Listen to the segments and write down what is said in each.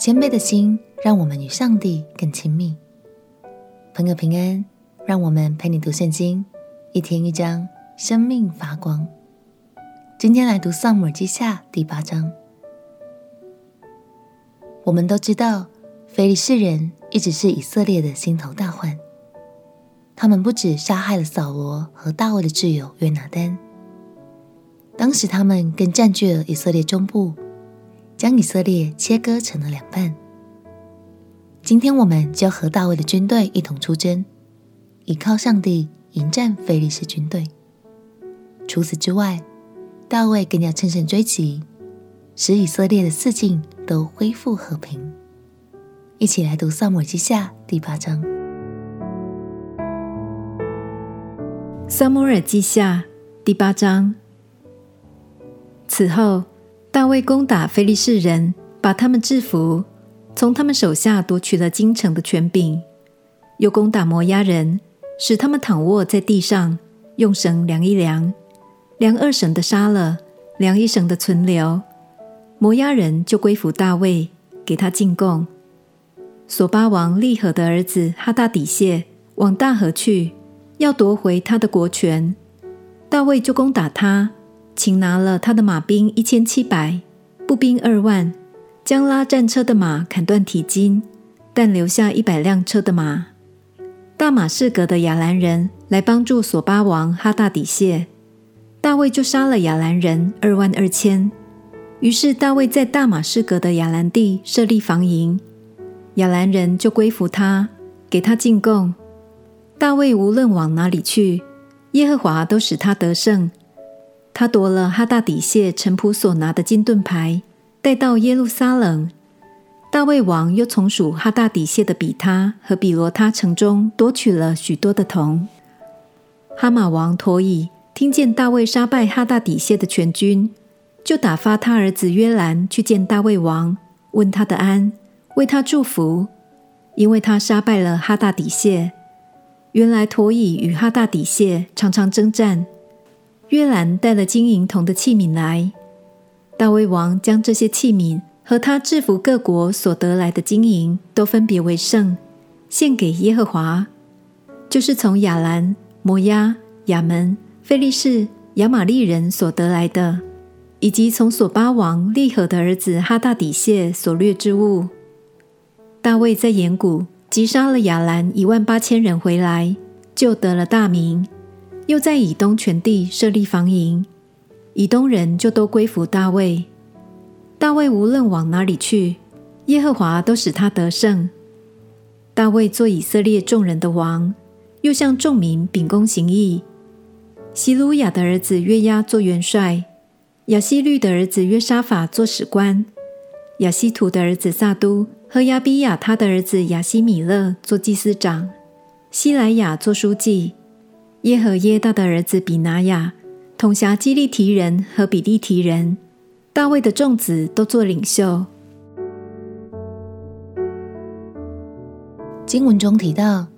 谦卑的心，让我们与上帝更亲密。朋友平安，让我们陪你读圣经，一天一章，生命发光。今天来读《撒母耳记下》第八章。我们都知道，非利士人一直是以色列的心头大患。他们不止杀害了扫罗和大卫的挚友约拿单，当时他们更占据了以色列中部。将以色列切割成了两半。今天我们就和大卫的军队一同出征，依靠上帝迎战非利士军队。除此之外，大卫更要乘胜追击，使以色列的四境都恢复和平。一起来读《撒母耳记下》第八章。《撒母耳记下》第八章。此后。大卫攻打非利士人，把他们制服，从他们手下夺取了京城的权柄；又攻打摩押人，使他们躺卧在地上，用绳量一量，量二绳的杀了，量一绳的存留。摩押人就归服大卫，给他进贡。琐巴王利河的儿子哈大底谢往大河去，要夺回他的国权，大卫就攻打他。擒拿了他的马兵一千七百，步兵二万，将拉战车的马砍断蹄筋，但留下一百辆车的马。大马士革的亚兰人来帮助索巴王哈大底谢，大卫就杀了亚兰人二万二千。于是大卫在大马士革的亚兰地设立防营，亚兰人就归服他，给他进贡。大卫无论往哪里去，耶和华都使他得胜。他夺了哈大底谢臣仆所拿的金盾牌，带到耶路撒冷。大卫王又从属哈大底谢的比他和比罗他城中夺取了许多的铜。哈马王陀以听见大卫杀败哈大底谢的全军，就打发他儿子约兰去见大卫王，问他的安，为他祝福，因为他杀败了哈大底谢。原来陀以与哈大底谢常常征战。约兰带了金银铜的器皿来，大卫王将这些器皿和他制服各国所得来的金银都分别为圣，献给耶和华，就是从亚兰、摩押、亚门、非利士、亚玛力人所得来的，以及从索巴王利河的儿子哈大底谢所掠之物。大卫在盐谷击杀了亚兰一万八千人回来，就得了大名。又在以东全地设立防营，以东人就都归服大卫。大卫无论往哪里去，耶和华都使他得胜。大卫做以色列众人的王，又向众民秉公行义。西鲁雅的儿子约押做元帅，亚希律的儿子约沙法做史官，亚希图的儿子撒都和亚比亚他的儿子亚希米勒做祭司长，西莱雅做书记。耶和耶大的儿子比拿雅统辖基利提人和比利提人，大卫的众子都做领袖。经文中提到，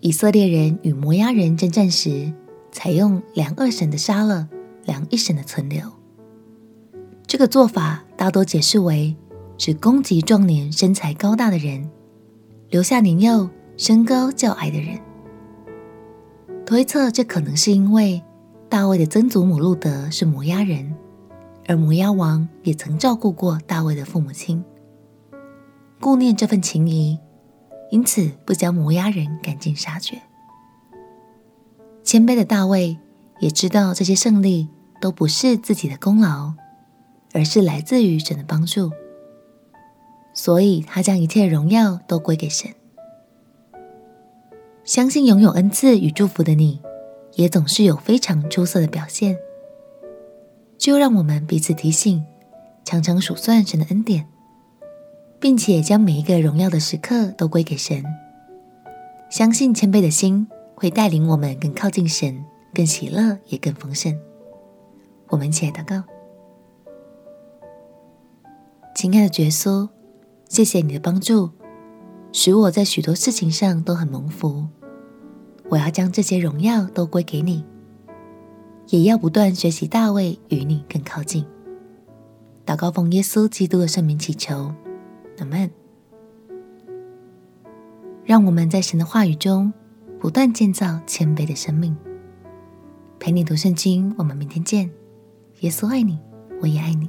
以色列人与摩押人征战时，采用两二绳的杀了，两一绳的存留。这个做法大多解释为只攻击壮年、身材高大的人，留下年幼、身高较矮的人。推测这可能是因为大卫的曾祖母路得是摩押人，而摩押王也曾照顾过大卫的父母亲，顾念这份情谊，因此不将摩押人赶尽杀绝。谦卑的大卫也知道这些胜利都不是自己的功劳，而是来自于神的帮助，所以他将一切荣耀都归给神。相信拥有恩赐与祝福的你，也总是有非常出色的表现。就让我们彼此提醒，常常数算神的恩典，并且将每一个荣耀的时刻都归给神。相信谦卑的心会带领我们更靠近神，更喜乐，也更丰盛。我们一起来祷告：亲爱的耶稣，谢谢你的帮助，使我在许多事情上都很蒙福。我要将这些荣耀都归给你，也要不断学习大卫与你更靠近。祷告奉耶稣基督的圣名祈求，阿门。让我们在神的话语中不断建造谦卑的生命。陪你读圣经，我们明天见。耶稣爱你，我也爱你。